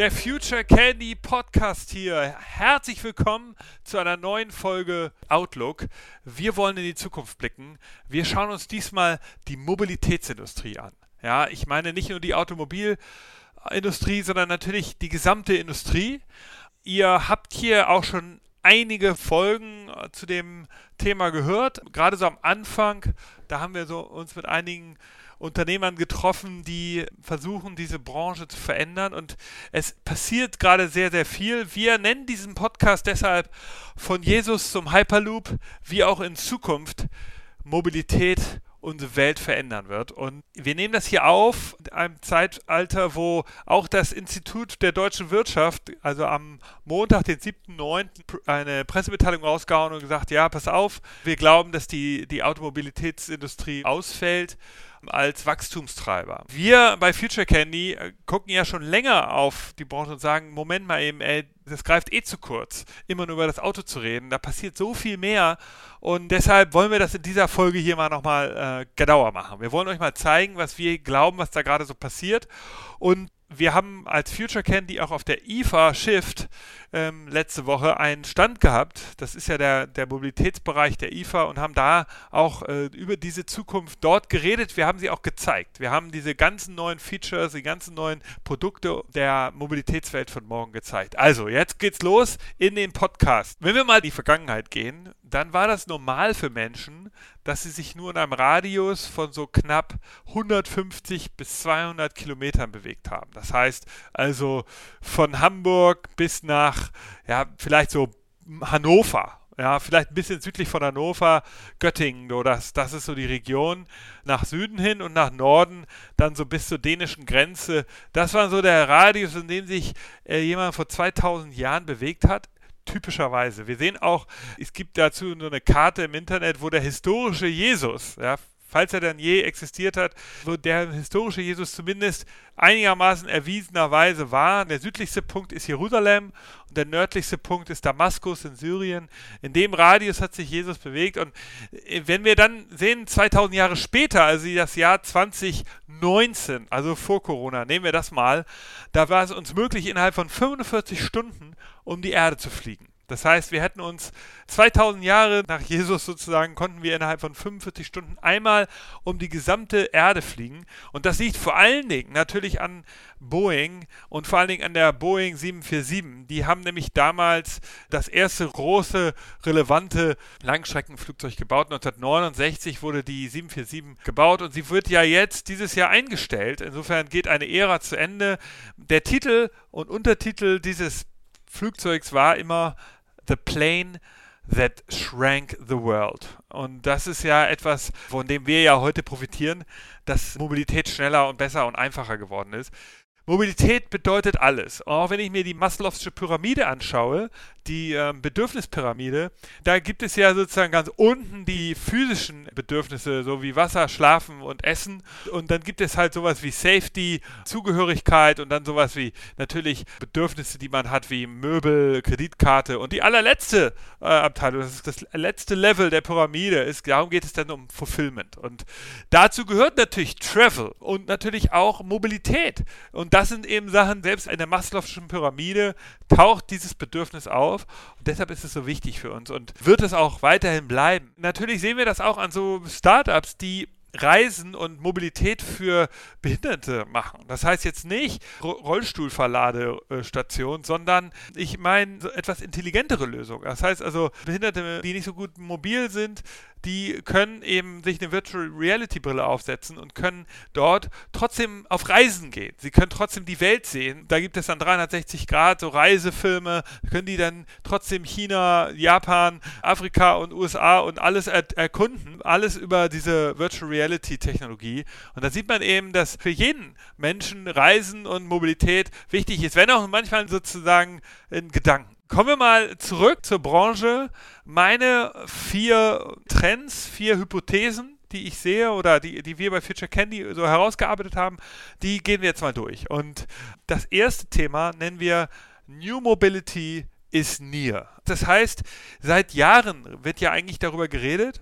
der Future Candy Podcast hier. Herzlich willkommen zu einer neuen Folge Outlook. Wir wollen in die Zukunft blicken. Wir schauen uns diesmal die Mobilitätsindustrie an. Ja, ich meine nicht nur die Automobilindustrie, sondern natürlich die gesamte Industrie. Ihr habt hier auch schon einige Folgen äh, zu dem Thema gehört. Gerade so am Anfang, da haben wir so uns mit einigen Unternehmern getroffen, die versuchen, diese Branche zu verändern. Und es passiert gerade sehr, sehr viel. Wir nennen diesen Podcast deshalb von Jesus zum Hyperloop, wie auch in Zukunft Mobilität unsere Welt verändern wird. Und wir nehmen das hier auf, in einem Zeitalter, wo auch das Institut der deutschen Wirtschaft, also am Montag, den 7.9., eine Pressemitteilung rausgehauen und gesagt, ja, pass auf, wir glauben, dass die, die Automobilitätsindustrie ausfällt als Wachstumstreiber. Wir bei Future Candy äh, gucken ja schon länger auf die Branche und sagen, Moment mal eben, ey, das greift eh zu kurz, immer nur über das Auto zu reden. Da passiert so viel mehr und deshalb wollen wir das in dieser Folge hier mal nochmal äh, genauer machen. Wir wollen euch mal zeigen, was wir glauben, was da gerade so passiert und wir haben als Future Candy auch auf der IFA Shift ähm, letzte Woche einen Stand gehabt. Das ist ja der, der Mobilitätsbereich der IFA und haben da auch äh, über diese Zukunft dort geredet. Wir haben sie auch gezeigt. Wir haben diese ganzen neuen Features, die ganzen neuen Produkte der Mobilitätswelt von morgen gezeigt. Also, jetzt geht's los in den Podcast. Wenn wir mal in die Vergangenheit gehen, dann war das normal für Menschen, dass sie sich nur in einem Radius von so knapp 150 bis 200 Kilometern bewegt haben. Das heißt also von Hamburg bis nach, ja, vielleicht so Hannover. Ja, vielleicht ein bisschen südlich von Hannover, Göttingen, so das, das ist so die Region nach Süden hin und nach Norden, dann so bis zur dänischen Grenze. Das war so der Radius, in dem sich äh, jemand vor 2000 Jahren bewegt hat typischerweise. Wir sehen auch, es gibt dazu so eine Karte im Internet, wo der historische Jesus, ja, falls er dann je existiert hat, wo der historische Jesus zumindest einigermaßen erwiesenerweise war. Der südlichste Punkt ist Jerusalem und der nördlichste Punkt ist Damaskus in Syrien. In dem Radius hat sich Jesus bewegt und äh, wenn wir dann sehen, 2000 Jahre später, also das Jahr 2019, also vor Corona, nehmen wir das mal, da war es uns möglich, innerhalb von 45 Stunden um die Erde zu fliegen. Das heißt, wir hätten uns 2000 Jahre nach Jesus sozusagen, konnten wir innerhalb von 45 Stunden einmal um die gesamte Erde fliegen. Und das liegt vor allen Dingen natürlich an Boeing und vor allen Dingen an der Boeing 747. Die haben nämlich damals das erste große, relevante Langstreckenflugzeug gebaut. 1969 wurde die 747 gebaut und sie wird ja jetzt dieses Jahr eingestellt. Insofern geht eine Ära zu Ende. Der Titel und Untertitel dieses Flugzeugs war immer The Plane That Shrank the World. Und das ist ja etwas, von dem wir ja heute profitieren, dass Mobilität schneller und besser und einfacher geworden ist. Mobilität bedeutet alles. Auch wenn ich mir die Maslow'sche Pyramide anschaue, die ähm, Bedürfnispyramide, da gibt es ja sozusagen ganz unten die physischen Bedürfnisse, so wie Wasser, Schlafen und Essen. Und dann gibt es halt sowas wie Safety, Zugehörigkeit und dann sowas wie natürlich Bedürfnisse, die man hat, wie Möbel, Kreditkarte. Und die allerletzte äh, Abteilung, das ist das letzte Level der Pyramide, ist, darum geht es dann um Fulfillment. Und dazu gehört natürlich Travel und natürlich auch Mobilität. Und das sind eben Sachen, selbst in der Maslow'schen Pyramide taucht dieses Bedürfnis auf auf. Und deshalb ist es so wichtig für uns und wird es auch weiterhin bleiben. Natürlich sehen wir das auch an so Startups, die Reisen und Mobilität für Behinderte machen. Das heißt jetzt nicht Rollstuhlverladestation, sondern ich meine etwas intelligentere Lösungen. Das heißt also Behinderte, die nicht so gut mobil sind, die können eben sich eine Virtual Reality Brille aufsetzen und können dort trotzdem auf Reisen gehen. Sie können trotzdem die Welt sehen. Da gibt es dann 360 Grad so Reisefilme, können die dann trotzdem China, Japan, Afrika und USA und alles er erkunden. Alles über diese Virtual Reality Technologie. Und da sieht man eben, dass für jeden Menschen Reisen und Mobilität wichtig ist, wenn auch manchmal sozusagen in Gedanken. Kommen wir mal zurück zur Branche. Meine vier Trends, vier Hypothesen, die ich sehe oder die, die wir bei Future Candy so herausgearbeitet haben, die gehen wir jetzt mal durch. Und das erste Thema nennen wir New Mobility is near. Das heißt, seit Jahren wird ja eigentlich darüber geredet,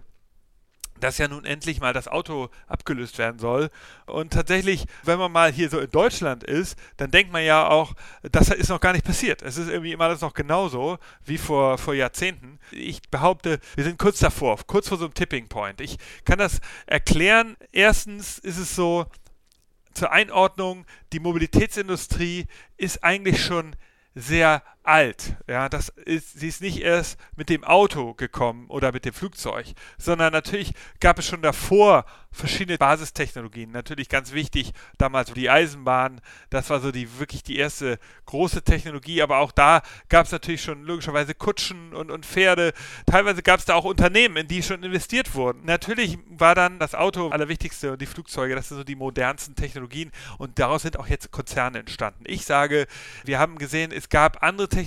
dass ja nun endlich mal das Auto abgelöst werden soll. Und tatsächlich, wenn man mal hier so in Deutschland ist, dann denkt man ja auch, das ist noch gar nicht passiert. Es ist irgendwie immer alles noch genauso wie vor, vor Jahrzehnten. Ich behaupte, wir sind kurz davor, kurz vor so einem Tipping Point. Ich kann das erklären. Erstens ist es so, zur Einordnung, die Mobilitätsindustrie ist eigentlich schon sehr alt. Ja, das ist, sie ist nicht erst mit dem Auto gekommen oder mit dem Flugzeug, sondern natürlich gab es schon davor verschiedene Basistechnologien. Natürlich ganz wichtig damals die Eisenbahn. Das war so die wirklich die erste große Technologie. Aber auch da gab es natürlich schon logischerweise Kutschen und, und Pferde. Teilweise gab es da auch Unternehmen, in die schon investiert wurden. Natürlich war dann das Auto allerwichtigste und die Flugzeuge. Das sind so die modernsten Technologien und daraus sind auch jetzt Konzerne entstanden. Ich sage, wir haben gesehen, es gab andere Technologien,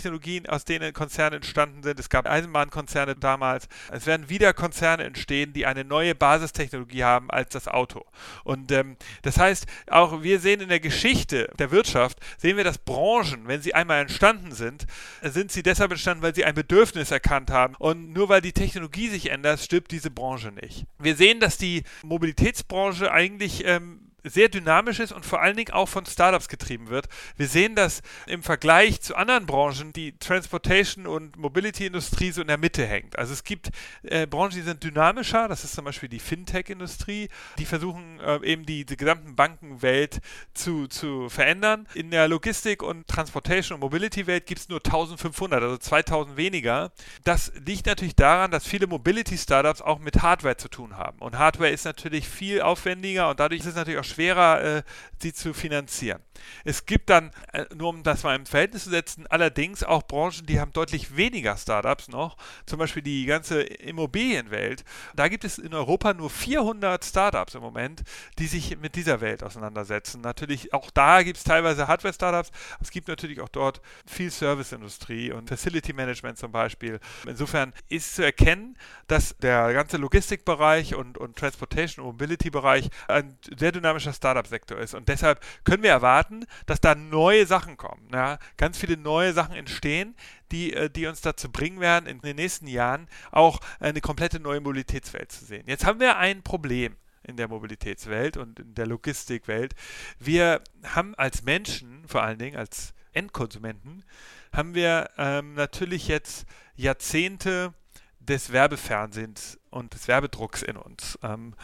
aus denen Konzerne entstanden sind. Es gab Eisenbahnkonzerne damals. Es werden wieder Konzerne entstehen, die eine neue Basistechnologie haben als das Auto. Und ähm, das heißt, auch wir sehen in der Geschichte der Wirtschaft, sehen wir, dass Branchen, wenn sie einmal entstanden sind, sind sie deshalb entstanden, weil sie ein Bedürfnis erkannt haben. Und nur weil die Technologie sich ändert, stirbt diese Branche nicht. Wir sehen, dass die Mobilitätsbranche eigentlich ähm, sehr dynamisch ist und vor allen Dingen auch von Startups getrieben wird. Wir sehen das im Vergleich zu anderen Branchen, die Transportation- und Mobility-Industrie so in der Mitte hängt. Also es gibt äh, Branchen, die sind dynamischer, das ist zum Beispiel die Fintech-Industrie, die versuchen äh, eben die, die gesamte Bankenwelt zu, zu verändern. In der Logistik- und Transportation- und Mobility-Welt gibt es nur 1500, also 2000 weniger. Das liegt natürlich daran, dass viele Mobility-Startups auch mit Hardware zu tun haben. Und Hardware ist natürlich viel aufwendiger und dadurch ist es natürlich auch schwerer, äh, sie zu finanzieren. Es gibt dann, äh, nur um das mal im Verhältnis zu setzen, allerdings auch Branchen, die haben deutlich weniger Startups noch, zum Beispiel die ganze Immobilienwelt. Da gibt es in Europa nur 400 Startups im Moment, die sich mit dieser Welt auseinandersetzen. Natürlich, auch da gibt es teilweise Hardware-Startups, es gibt natürlich auch dort viel Serviceindustrie und Facility Management zum Beispiel. Insofern ist zu erkennen, dass der ganze Logistikbereich und, und Transportation- und Mobility-Bereich ein sehr dynamischer Startup-Sektor ist. Und deshalb können wir erwarten, erwarten, dass da neue Sachen kommen. Ja? Ganz viele neue Sachen entstehen, die, äh, die uns dazu bringen werden, in den nächsten Jahren auch eine komplette neue Mobilitätswelt zu sehen. Jetzt haben wir ein Problem in der Mobilitätswelt und in der Logistikwelt. Wir haben als Menschen, vor allen Dingen als Endkonsumenten, haben wir ähm, natürlich jetzt Jahrzehnte des Werbefernsehens und des Werbedrucks in uns. Ähm,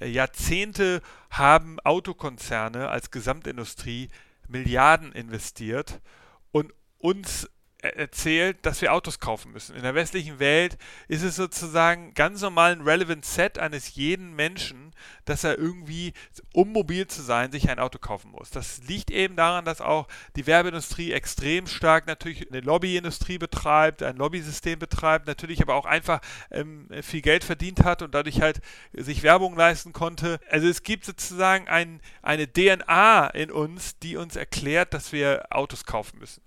Jahrzehnte haben Autokonzerne als Gesamtindustrie Milliarden investiert und uns erzählt, dass wir Autos kaufen müssen. In der westlichen Welt ist es sozusagen ganz normal ein Relevant Set eines jeden Menschen, dass er irgendwie, um mobil zu sein, sich ein Auto kaufen muss. Das liegt eben daran, dass auch die Werbeindustrie extrem stark natürlich eine Lobbyindustrie betreibt, ein Lobbysystem betreibt, natürlich aber auch einfach ähm, viel Geld verdient hat und dadurch halt sich Werbung leisten konnte. Also es gibt sozusagen ein, eine DNA in uns, die uns erklärt, dass wir Autos kaufen müssen.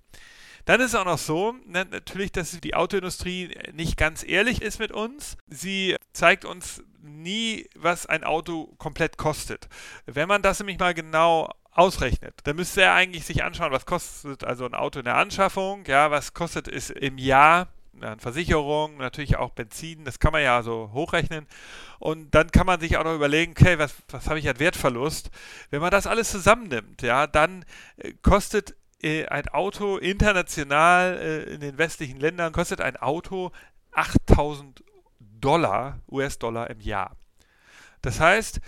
Dann ist es auch noch so, ne, natürlich, dass die Autoindustrie nicht ganz ehrlich ist mit uns. Sie zeigt uns nie, was ein Auto komplett kostet. Wenn man das nämlich mal genau ausrechnet, dann müsste er eigentlich sich anschauen, was kostet also ein Auto in der Anschaffung, ja, was kostet es im Jahr an Versicherung, natürlich auch Benzin, das kann man ja so hochrechnen. Und dann kann man sich auch noch überlegen, okay, was, was habe ich an Wertverlust? Wenn man das alles zusammennimmt, ja, dann äh, kostet ein Auto international äh, in den westlichen Ländern kostet ein Auto 8000 Dollar, US-Dollar im Jahr. Das heißt,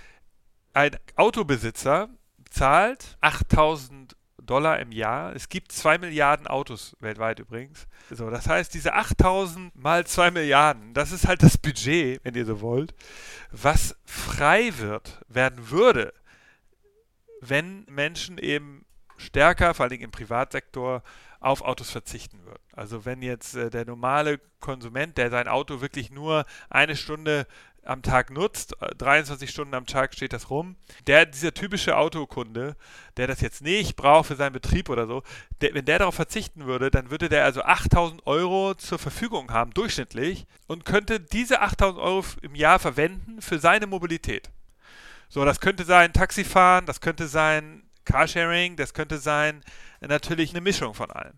ein Autobesitzer zahlt 8000 Dollar im Jahr. Es gibt 2 Milliarden Autos weltweit übrigens. So, das heißt, diese 8000 mal 2 Milliarden, das ist halt das Budget, wenn ihr so wollt, was frei wird, werden würde, wenn Menschen eben stärker, vor allem im Privatsektor, auf Autos verzichten wird. Also wenn jetzt äh, der normale Konsument, der sein Auto wirklich nur eine Stunde am Tag nutzt, 23 äh, Stunden am Tag steht das rum, der, dieser typische Autokunde, der das jetzt nicht braucht für seinen Betrieb oder so, der, wenn der darauf verzichten würde, dann würde der also 8000 Euro zur Verfügung haben, durchschnittlich, und könnte diese 8000 Euro im Jahr verwenden für seine Mobilität. So, das könnte sein Taxifahren, das könnte sein Carsharing, das könnte sein natürlich eine Mischung von allem.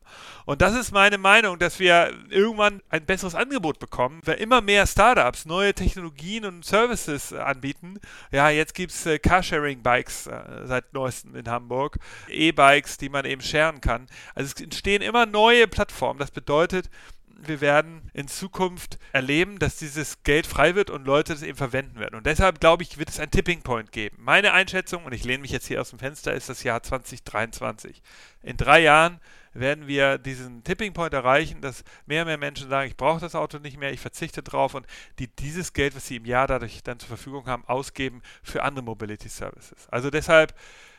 Und das ist meine Meinung, dass wir irgendwann ein besseres Angebot bekommen, weil immer mehr Startups neue Technologien und Services anbieten. Ja, jetzt gibt es äh, Carsharing-Bikes äh, seit neuestem in Hamburg, E-Bikes, die man eben sharen kann. Also es entstehen immer neue Plattformen. Das bedeutet, wir werden in Zukunft erleben, dass dieses Geld frei wird und Leute das eben verwenden werden. Und deshalb glaube ich, wird es ein Tipping Point geben. Meine Einschätzung, und ich lehne mich jetzt hier aus dem Fenster, ist das Jahr 2023. In drei Jahren werden wir diesen Tipping Point erreichen, dass mehr und mehr Menschen sagen, ich brauche das Auto nicht mehr, ich verzichte drauf und die dieses Geld, was sie im Jahr dadurch dann zur Verfügung haben, ausgeben für andere Mobility Services. Also deshalb,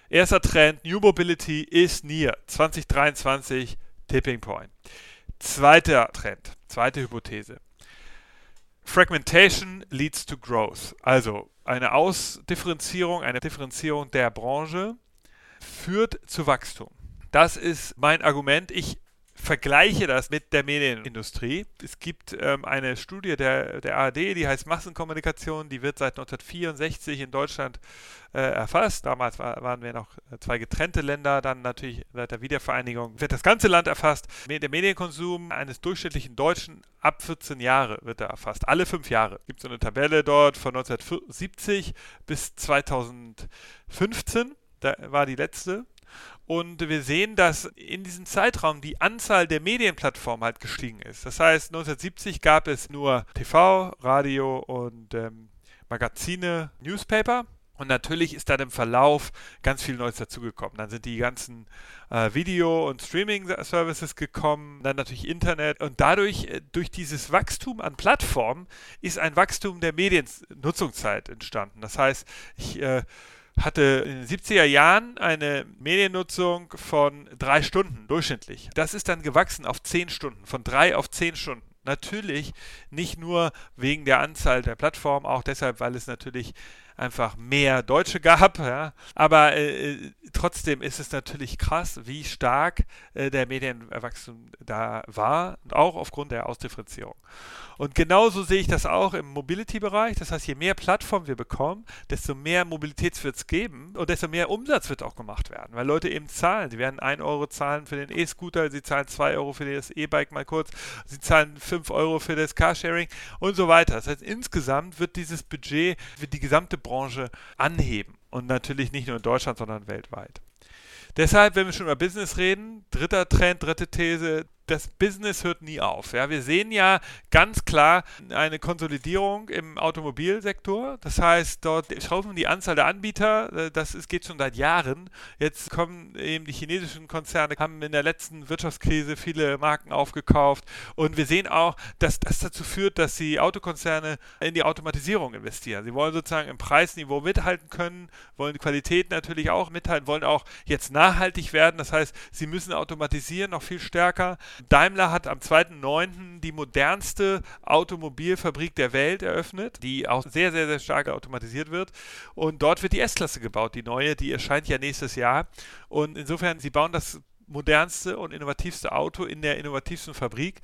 erster Trend, New Mobility ist near. 2023 Tipping Point. Zweiter Trend, zweite Hypothese. Fragmentation leads to growth. Also eine Ausdifferenzierung, eine Differenzierung der Branche führt zu Wachstum. Das ist mein Argument. Ich vergleiche das mit der Medienindustrie. Es gibt ähm, eine Studie der, der ARD, die heißt Massenkommunikation, die wird seit 1964 in Deutschland äh, erfasst. Damals war, waren wir noch zwei getrennte Länder, dann natürlich seit der Wiedervereinigung wird das ganze Land erfasst. Der Medienkonsum eines durchschnittlichen Deutschen ab 14 Jahre wird er erfasst. Alle fünf Jahre. Es gibt so eine Tabelle dort von 1970 bis 2015. Da war die letzte. Und wir sehen, dass in diesem Zeitraum die Anzahl der Medienplattformen halt gestiegen ist. Das heißt, 1970 gab es nur TV, Radio und ähm, Magazine, Newspaper. Und natürlich ist dann im Verlauf ganz viel Neues dazugekommen. Dann sind die ganzen äh, Video- und Streaming-Services gekommen, dann natürlich Internet. Und dadurch, äh, durch dieses Wachstum an Plattformen, ist ein Wachstum der Mediennutzungszeit entstanden. Das heißt, ich äh, hatte in den 70er Jahren eine Mediennutzung von drei Stunden durchschnittlich. Das ist dann gewachsen auf zehn Stunden, von drei auf zehn Stunden. Natürlich nicht nur wegen der Anzahl der Plattformen, auch deshalb, weil es natürlich einfach mehr Deutsche gab. Ja. Aber äh, trotzdem ist es natürlich krass, wie stark äh, der Medienwachstum da war auch aufgrund der Ausdifferenzierung. Und genauso sehe ich das auch im Mobility-Bereich. Das heißt, je mehr Plattformen wir bekommen, desto mehr Mobilität wird es geben und desto mehr Umsatz wird auch gemacht werden, weil Leute eben zahlen. Sie werden 1 Euro zahlen für den E-Scooter, sie zahlen 2 Euro für das E-Bike mal kurz, sie zahlen 5 Euro für das Carsharing und so weiter. Das heißt, insgesamt wird dieses Budget für die gesamte Branche anheben. Und natürlich nicht nur in Deutschland, sondern weltweit. Deshalb, wenn wir schon über Business reden, dritter Trend, dritte These, das Business hört nie auf. Ja, wir sehen ja ganz klar eine Konsolidierung im Automobilsektor. Das heißt, dort schrauben die Anzahl der Anbieter. Äh, das ist, geht schon seit Jahren. Jetzt kommen eben die chinesischen Konzerne, haben in der letzten Wirtschaftskrise viele Marken aufgekauft. Und wir sehen auch, dass das dazu führt, dass die Autokonzerne in die Automatisierung investieren. Sie wollen sozusagen im Preisniveau mithalten können, wollen die Qualität natürlich auch mithalten, wollen auch jetzt nachhaltig werden. Das heißt, sie müssen automatisieren noch viel stärker. Daimler hat am 2.9. die modernste Automobilfabrik der Welt eröffnet, die auch sehr, sehr, sehr stark automatisiert wird. Und dort wird die S-Klasse gebaut, die neue, die erscheint ja nächstes Jahr. Und insofern, sie bauen das modernste und innovativste Auto in der innovativsten Fabrik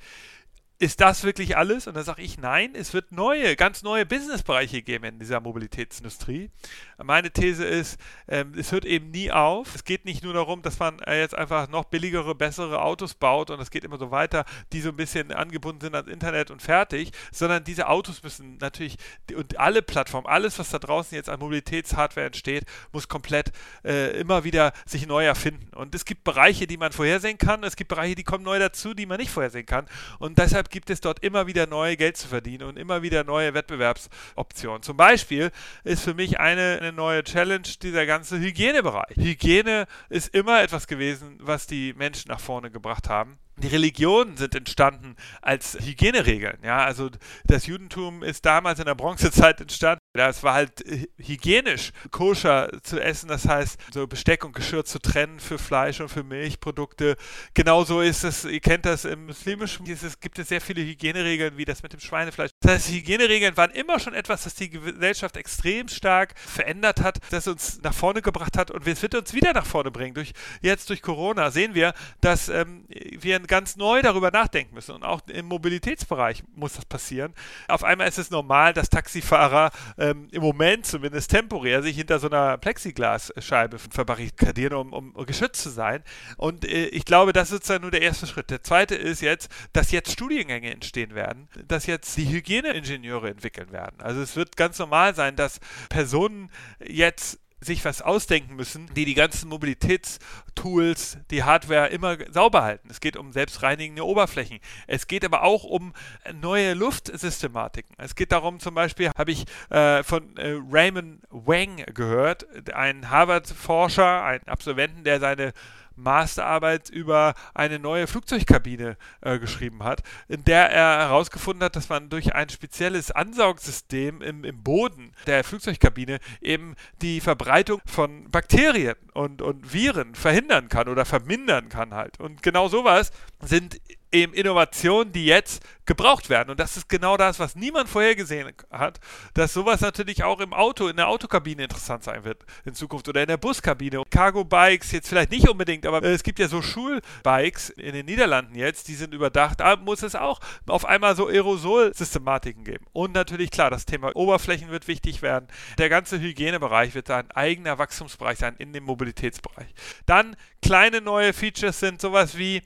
ist das wirklich alles? Und da sage ich, nein, es wird neue, ganz neue Businessbereiche geben in dieser Mobilitätsindustrie. Meine These ist, ähm, es hört eben nie auf. Es geht nicht nur darum, dass man äh, jetzt einfach noch billigere, bessere Autos baut und es geht immer so weiter, die so ein bisschen angebunden sind ans Internet und fertig, sondern diese Autos müssen natürlich und alle Plattformen, alles, was da draußen jetzt an Mobilitätshardware entsteht, muss komplett äh, immer wieder sich neu erfinden. Und es gibt Bereiche, die man vorhersehen kann, es gibt Bereiche, die kommen neu dazu, die man nicht vorhersehen kann. Und deshalb gibt es dort immer wieder neue Geld zu verdienen und immer wieder neue Wettbewerbsoptionen. Zum Beispiel ist für mich eine, eine neue Challenge dieser ganze Hygienebereich. Hygiene ist immer etwas gewesen, was die Menschen nach vorne gebracht haben die Religionen sind entstanden als Hygieneregeln. Ja, also das Judentum ist damals in der Bronzezeit entstanden. Das war halt äh, hygienisch koscher zu essen, das heißt, so Besteck und Geschirr zu trennen für Fleisch und für Milchprodukte. Genauso ist es, ihr kennt das im Muslimischen, es gibt es sehr viele Hygieneregeln, wie das mit dem Schweinefleisch. Das heißt, Hygieneregeln waren immer schon etwas, das die Gesellschaft extrem stark verändert hat, das uns nach vorne gebracht hat und es wird uns wieder nach vorne bringen. Durch, jetzt durch Corona sehen wir, dass ähm, wir ganz neu darüber nachdenken müssen. Und auch im Mobilitätsbereich muss das passieren. Auf einmal ist es normal, dass Taxifahrer ähm, im Moment zumindest temporär sich hinter so einer Plexiglasscheibe verbarrikadieren, um, um geschützt zu sein. Und äh, ich glaube, das ist sozusagen nur der erste Schritt. Der zweite ist jetzt, dass jetzt Studiengänge entstehen werden, dass jetzt die Hygieneingenieure entwickeln werden. Also es wird ganz normal sein, dass Personen jetzt sich was ausdenken müssen, die die ganzen Mobilitätstools, die Hardware immer sauber halten. Es geht um selbstreinigende Oberflächen. Es geht aber auch um neue Luftsystematiken. Es geht darum, zum Beispiel habe ich äh, von äh, Raymond Wang gehört, ein Harvard-Forscher, ein Absolventen, der seine Masterarbeit über eine neue Flugzeugkabine äh, geschrieben hat, in der er herausgefunden hat, dass man durch ein spezielles Ansaugsystem im, im Boden der Flugzeugkabine eben die Verbreitung von Bakterien und, und Viren verhindern kann oder vermindern kann halt. Und genau sowas sind eben Innovationen, die jetzt gebraucht werden. Und das ist genau das, was niemand vorhergesehen hat, dass sowas natürlich auch im Auto, in der Autokabine interessant sein wird in Zukunft oder in der Buskabine. Cargo-Bikes jetzt vielleicht nicht unbedingt, aber es gibt ja so Schulbikes in den Niederlanden jetzt, die sind überdacht. Da muss es auch auf einmal so Aerosol-Systematiken geben. Und natürlich, klar, das Thema Oberflächen wird wichtig werden. Der ganze Hygienebereich wird ein eigener Wachstumsbereich sein in dem Mobilitätsbereich. Dann kleine neue Features sind sowas wie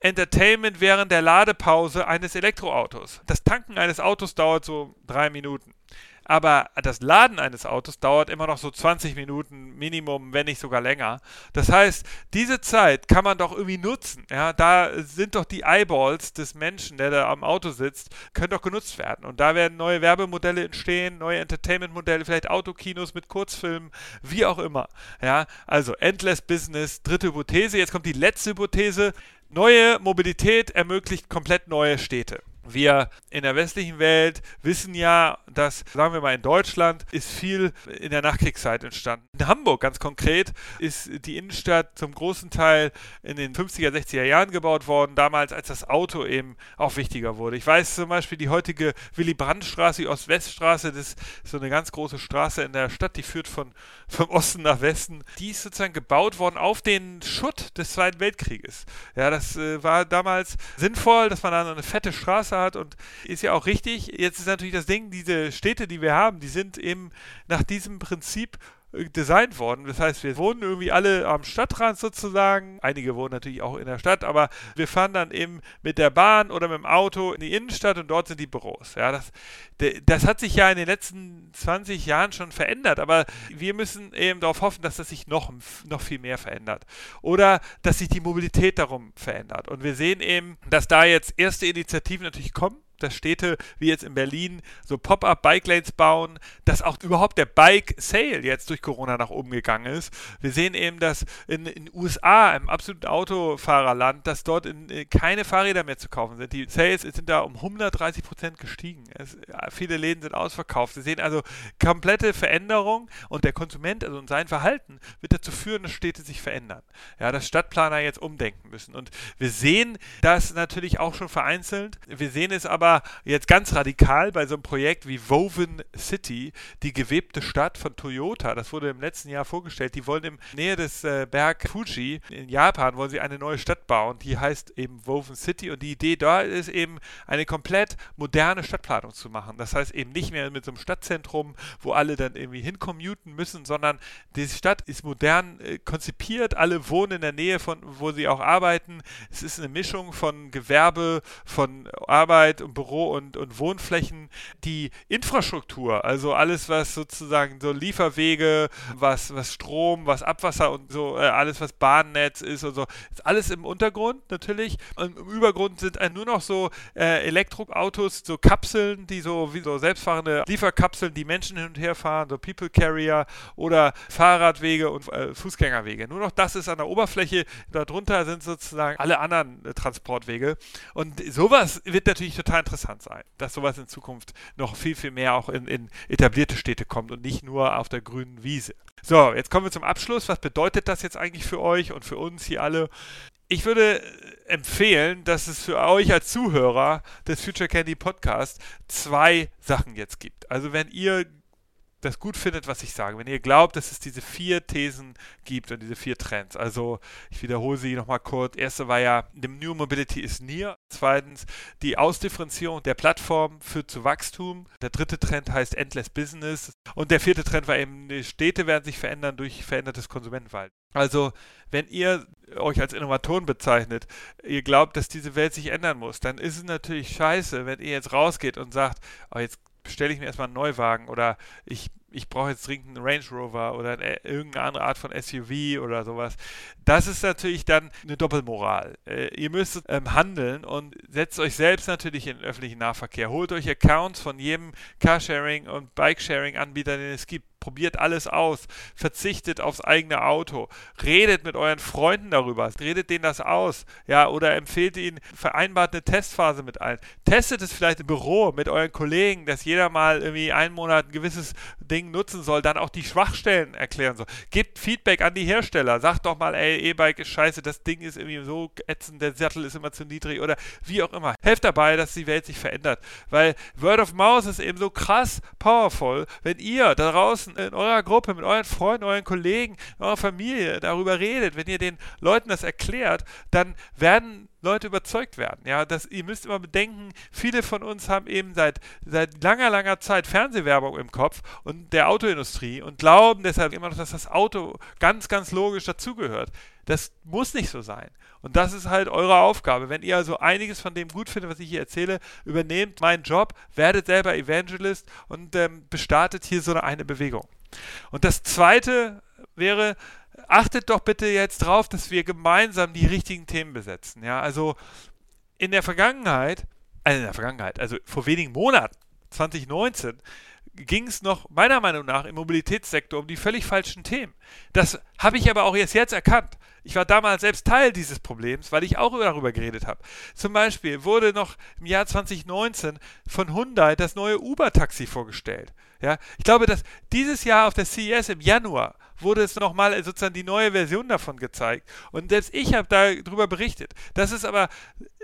Entertainment während der Ladepause eines Elektroautos. Das Tanken eines Autos dauert so drei Minuten. Aber das Laden eines Autos dauert immer noch so 20 Minuten Minimum, wenn nicht sogar länger. Das heißt, diese Zeit kann man doch irgendwie nutzen. Ja, da sind doch die Eyeballs des Menschen, der da am Auto sitzt, können doch genutzt werden. Und da werden neue Werbemodelle entstehen, neue Entertainment-Modelle, vielleicht Autokinos mit Kurzfilmen, wie auch immer. Ja, also Endless Business, dritte Hypothese. Jetzt kommt die letzte Hypothese. Neue Mobilität ermöglicht komplett neue Städte. Wir in der westlichen Welt wissen ja, dass, sagen wir mal, in Deutschland ist viel in der Nachkriegszeit entstanden. In Hamburg ganz konkret ist die Innenstadt zum großen Teil in den 50er, 60er Jahren gebaut worden, damals als das Auto eben auch wichtiger wurde. Ich weiß zum Beispiel die heutige Willy-Brandt-Straße, die Ost-West-Straße, das ist so eine ganz große Straße in der Stadt, die führt von, vom Osten nach Westen. Die ist sozusagen gebaut worden auf den Schutt des Zweiten Weltkrieges. Ja, das äh, war damals sinnvoll, dass man da eine fette Straße hat und ist ja auch richtig. Jetzt ist natürlich das Ding, diese Städte, die wir haben, die sind eben nach diesem Prinzip designt worden. Das heißt, wir wohnen irgendwie alle am Stadtrand sozusagen. Einige wohnen natürlich auch in der Stadt, aber wir fahren dann eben mit der Bahn oder mit dem Auto in die Innenstadt und dort sind die Büros. Ja, das, das hat sich ja in den letzten 20 Jahren schon verändert, aber wir müssen eben darauf hoffen, dass das sich noch, noch viel mehr verändert. Oder dass sich die Mobilität darum verändert. Und wir sehen eben, dass da jetzt erste Initiativen natürlich kommen dass Städte wie jetzt in Berlin so Pop-up-Bike-Lanes bauen, dass auch überhaupt der Bike-Sale jetzt durch Corona nach oben gegangen ist. Wir sehen eben, dass in den USA, im absoluten Autofahrerland, dass dort in, äh, keine Fahrräder mehr zu kaufen sind. Die Sales sind da um 130 Prozent gestiegen. Es, viele Läden sind ausverkauft. Sie sehen also komplette Veränderung und der Konsument, also sein Verhalten, wird dazu führen, dass Städte sich verändern. Ja, dass Stadtplaner jetzt umdenken müssen. Und wir sehen das natürlich auch schon vereinzelt. Wir sehen es aber aber jetzt ganz radikal bei so einem Projekt wie Woven City, die gewebte Stadt von Toyota. Das wurde im letzten Jahr vorgestellt. Die wollen in Nähe des äh, Berg Fuji in Japan wollen sie eine neue Stadt bauen. Die heißt eben Woven City und die Idee da ist eben eine komplett moderne Stadtplanung zu machen. Das heißt eben nicht mehr mit so einem Stadtzentrum, wo alle dann irgendwie hincommuten müssen, sondern die Stadt ist modern äh, konzipiert. Alle wohnen in der Nähe von, wo sie auch arbeiten. Es ist eine Mischung von Gewerbe, von Arbeit und Büro- und, und Wohnflächen, die Infrastruktur, also alles, was sozusagen so Lieferwege, was, was Strom, was Abwasser und so, äh, alles, was Bahnnetz ist und so, ist alles im Untergrund natürlich. Und im Übergrund sind nur noch so äh, Elektroautos, so Kapseln, die so wie so selbstfahrende Lieferkapseln, die Menschen hin und her fahren, so People Carrier oder Fahrradwege und äh, Fußgängerwege. Nur noch das ist an der Oberfläche, darunter sind sozusagen alle anderen äh, Transportwege. Und sowas wird natürlich total interessant sein, dass sowas in Zukunft noch viel, viel mehr auch in, in etablierte Städte kommt und nicht nur auf der grünen Wiese. So, jetzt kommen wir zum Abschluss. Was bedeutet das jetzt eigentlich für euch und für uns hier alle? Ich würde empfehlen, dass es für euch als Zuhörer des Future Candy Podcast zwei Sachen jetzt gibt. Also wenn ihr das gut findet, was ich sage, wenn ihr glaubt, dass es diese vier Thesen gibt und diese vier Trends. Also ich wiederhole sie nochmal kurz. Erste war ja, New Mobility is near. Zweitens, die Ausdifferenzierung der Plattform führt zu Wachstum. Der dritte Trend heißt Endless Business. Und der vierte Trend war eben, die Städte werden sich verändern durch verändertes Konsumentenverhalten. Also, wenn ihr euch als Innovatoren bezeichnet, ihr glaubt, dass diese Welt sich ändern muss, dann ist es natürlich scheiße, wenn ihr jetzt rausgeht und sagt, oh, jetzt bestelle ich mir erstmal einen Neuwagen oder ich ich brauche jetzt dringend einen Range Rover oder eine, irgendeine andere Art von SUV oder sowas. Das ist natürlich dann eine Doppelmoral. Äh, ihr müsst ähm, handeln und setzt euch selbst natürlich in den öffentlichen Nahverkehr. Holt euch Accounts von jedem Carsharing und Bikesharing-Anbieter, den es gibt probiert alles aus, verzichtet aufs eigene Auto, redet mit euren Freunden darüber, redet denen das aus, ja, oder empfehlt ihnen, vereinbart eine Testphase mit allen. Testet es vielleicht im Büro mit euren Kollegen, dass jeder mal irgendwie einen Monat ein gewisses Ding nutzen soll, dann auch die Schwachstellen erklären soll. Gebt Feedback an die Hersteller, sagt doch mal, ey, E-Bike ist scheiße, das Ding ist irgendwie so ätzend, der Sattel ist immer zu niedrig oder wie auch immer. Helft dabei, dass die Welt sich verändert, weil Word of Mouth ist eben so krass powerful, wenn ihr da draußen in eurer Gruppe, mit euren Freunden, euren Kollegen, eurer Familie darüber redet, wenn ihr den Leuten das erklärt, dann werden Leute überzeugt werden. Ja, das, ihr müsst immer bedenken, viele von uns haben eben seit, seit langer, langer Zeit Fernsehwerbung im Kopf und der Autoindustrie und glauben deshalb immer noch, dass das Auto ganz, ganz logisch dazugehört. Das muss nicht so sein. Und das ist halt eure Aufgabe. Wenn ihr also einiges von dem gut findet, was ich hier erzähle, übernehmt meinen Job, werdet selber Evangelist und ähm, bestartet hier so eine Bewegung. Und das zweite wäre, achtet doch bitte jetzt drauf, dass wir gemeinsam die richtigen Themen besetzen. Ja, also in der Vergangenheit, also in der Vergangenheit, also vor wenigen Monaten, 2019, ging es noch meiner Meinung nach im Mobilitätssektor um die völlig falschen Themen. Das habe ich aber auch erst jetzt erkannt. Ich war damals selbst Teil dieses Problems, weil ich auch darüber geredet habe. Zum Beispiel wurde noch im Jahr 2019 von Hyundai das neue Uber-Taxi vorgestellt. Ja, ich glaube, dass dieses Jahr auf der CES im Januar wurde es nochmal sozusagen die neue Version davon gezeigt. Und selbst ich habe darüber berichtet. Das ist aber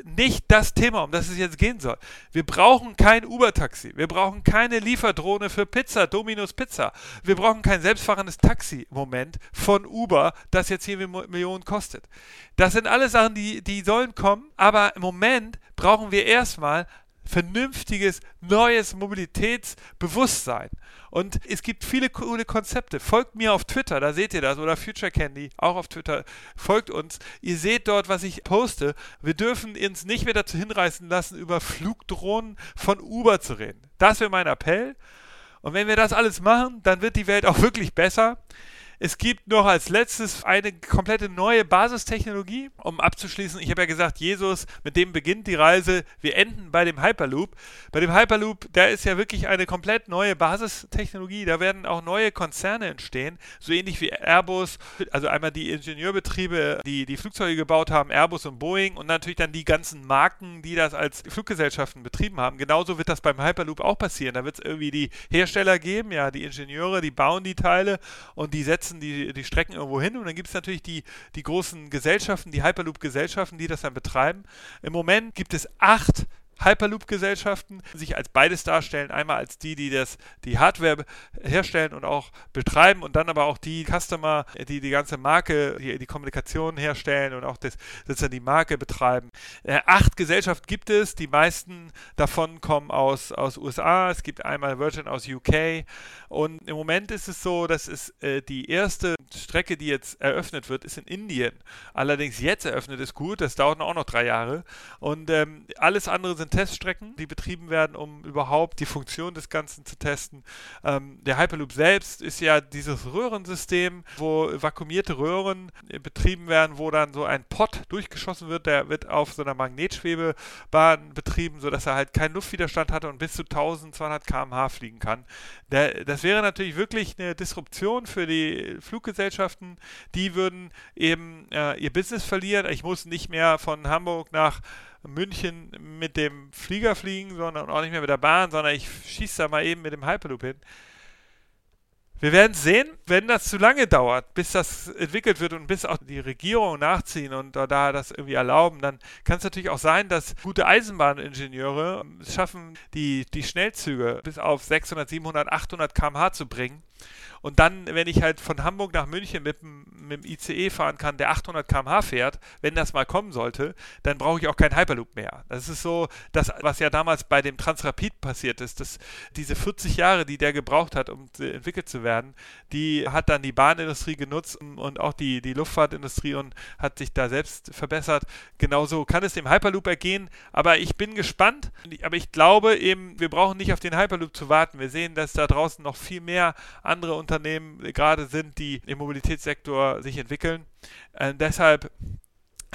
nicht das Thema, um das es jetzt gehen soll. Wir brauchen kein Uber-Taxi. Wir brauchen keine Lieferdrohne für Pizza, Dominus Pizza. Wir brauchen kein selbstfahrendes Taxi im Moment von Uber, das jetzt hier Millionen kostet. Das sind alles Sachen, die, die sollen kommen, aber im Moment brauchen wir erstmal vernünftiges, neues Mobilitätsbewusstsein. Und es gibt viele coole Konzepte. Folgt mir auf Twitter, da seht ihr das, oder Future Candy, auch auf Twitter. Folgt uns. Ihr seht dort, was ich poste. Wir dürfen uns nicht mehr dazu hinreißen lassen, über Flugdrohnen von Uber zu reden. Das wäre mein Appell. Und wenn wir das alles machen, dann wird die Welt auch wirklich besser. Es gibt noch als letztes eine komplette neue Basistechnologie, um abzuschließen. Ich habe ja gesagt, Jesus, mit dem beginnt die Reise. Wir enden bei dem Hyperloop. Bei dem Hyperloop, da ist ja wirklich eine komplett neue Basistechnologie. Da werden auch neue Konzerne entstehen, so ähnlich wie Airbus. Also einmal die Ingenieurbetriebe, die die Flugzeuge gebaut haben, Airbus und Boeing und natürlich dann die ganzen Marken, die das als Fluggesellschaften betrieben haben. Genauso wird das beim Hyperloop auch passieren. Da wird es irgendwie die Hersteller geben, ja, die Ingenieure, die bauen die Teile und die setzen setzen die, die Strecken irgendwo hin und dann gibt es natürlich die, die großen Gesellschaften, die Hyperloop-Gesellschaften, die das dann betreiben. Im Moment gibt es acht Hyperloop-Gesellschaften sich als beides darstellen. Einmal als die, die das, die Hardware herstellen und auch betreiben und dann aber auch die Customer, die die ganze Marke, die, die Kommunikation herstellen und auch das, sozusagen die Marke betreiben. Äh, acht Gesellschaften gibt es. Die meisten davon kommen aus, aus USA. Es gibt einmal Virgin aus UK. Und im Moment ist es so, dass es äh, die erste Strecke, die jetzt eröffnet wird, ist in Indien. Allerdings jetzt eröffnet ist gut. Das dauert auch noch drei Jahre. Und ähm, alles andere sind sind Teststrecken, die betrieben werden, um überhaupt die Funktion des Ganzen zu testen. Ähm, der Hyperloop selbst ist ja dieses Röhrensystem, wo vakuumierte Röhren äh, betrieben werden, wo dann so ein Pot durchgeschossen wird. Der wird auf so einer Magnetschwebebahn betrieben, sodass er halt keinen Luftwiderstand hat und bis zu 1200 km/h fliegen kann. Der, das wäre natürlich wirklich eine Disruption für die Fluggesellschaften. Die würden eben äh, ihr Business verlieren. Ich muss nicht mehr von Hamburg nach München mit dem Flieger fliegen, sondern auch nicht mehr mit der Bahn, sondern ich schieße da mal eben mit dem Hyperloop hin. Wir werden sehen, wenn das zu lange dauert, bis das entwickelt wird und bis auch die Regierung nachziehen und da das irgendwie erlauben, dann kann es natürlich auch sein, dass gute Eisenbahningenieure es schaffen, die, die Schnellzüge bis auf 600, 700, 800 km/h zu bringen. Und dann, wenn ich halt von Hamburg nach München mit dem, mit dem ICE fahren kann, der 800 km/h fährt, wenn das mal kommen sollte, dann brauche ich auch keinen Hyperloop mehr. Das ist so das, was ja damals bei dem Transrapid passiert ist, dass diese 40 Jahre, die der gebraucht hat, um entwickelt zu werden, die hat dann die Bahnindustrie genutzt und auch die, die Luftfahrtindustrie und hat sich da selbst verbessert. Genauso kann es dem Hyperloop ergehen, aber ich bin gespannt. Aber ich glaube eben, wir brauchen nicht auf den Hyperloop zu warten. Wir sehen, dass da draußen noch viel mehr andere Unternehmen gerade sind, die im Mobilitätssektor sich entwickeln. Äh, deshalb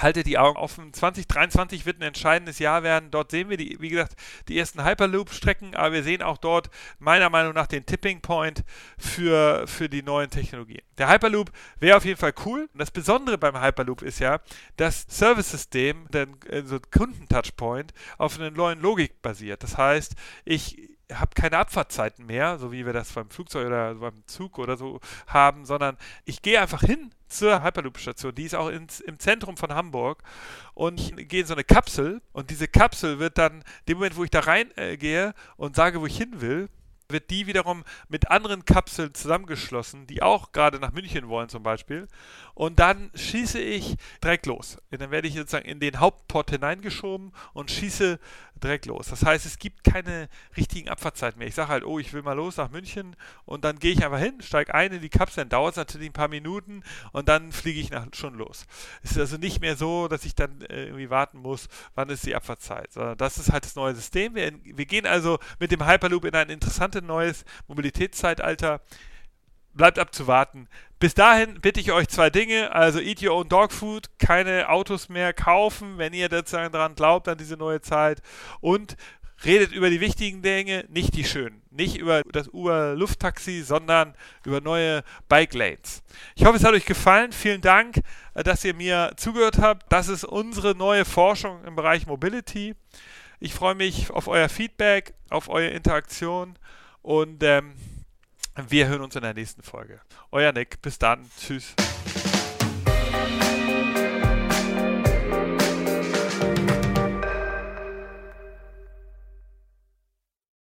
haltet die Augen offen. 2023 wird ein entscheidendes Jahr werden. Dort sehen wir, die, wie gesagt, die ersten Hyperloop-Strecken, aber wir sehen auch dort meiner Meinung nach den Tipping Point für, für die neuen Technologien. Der Hyperloop wäre auf jeden Fall cool. das Besondere beim Hyperloop ist ja, das Service-System, der also Kunden-Touchpoint, auf einer neuen Logik basiert. Das heißt, ich habe keine Abfahrtzeiten mehr, so wie wir das beim Flugzeug oder beim Zug oder so haben, sondern ich gehe einfach hin zur Hyperloop-Station. Die ist auch ins, im Zentrum von Hamburg. Und ich gehe in so eine Kapsel und diese Kapsel wird dann, dem Moment, wo ich da reingehe äh, und sage, wo ich hin will, wird die wiederum mit anderen Kapseln zusammengeschlossen, die auch gerade nach München wollen zum Beispiel. Und dann schieße ich direkt los. Und dann werde ich sozusagen in den Hauptport hineingeschoben und schieße direkt los. Das heißt, es gibt keine richtigen Abfahrtzeiten mehr. Ich sage halt, oh, ich will mal los nach München und dann gehe ich einfach hin, steige ein in die Kapsel, dann dauert es natürlich ein paar Minuten und dann fliege ich nach, schon los. Es ist also nicht mehr so, dass ich dann äh, irgendwie warten muss, wann ist die Abfahrtzeit. Sondern das ist halt das neue System. Wir, wir gehen also mit dem Hyperloop in ein neues Mobilitätszeitalter. Bleibt abzuwarten. Bis dahin bitte ich euch zwei Dinge. Also eat your own dog food, keine Autos mehr kaufen, wenn ihr sozusagen daran glaubt, an diese neue Zeit. Und redet über die wichtigen Dinge, nicht die schönen. Nicht über das Uber-Lufttaxi, sondern über neue Bike Lanes. Ich hoffe, es hat euch gefallen. Vielen Dank, äh, dass ihr mir zugehört habt. Das ist unsere neue Forschung im Bereich Mobility. Ich freue mich auf euer Feedback, auf eure Interaktion und ähm, wir hören uns in der nächsten Folge. Euer Nick, bis dann. Tschüss.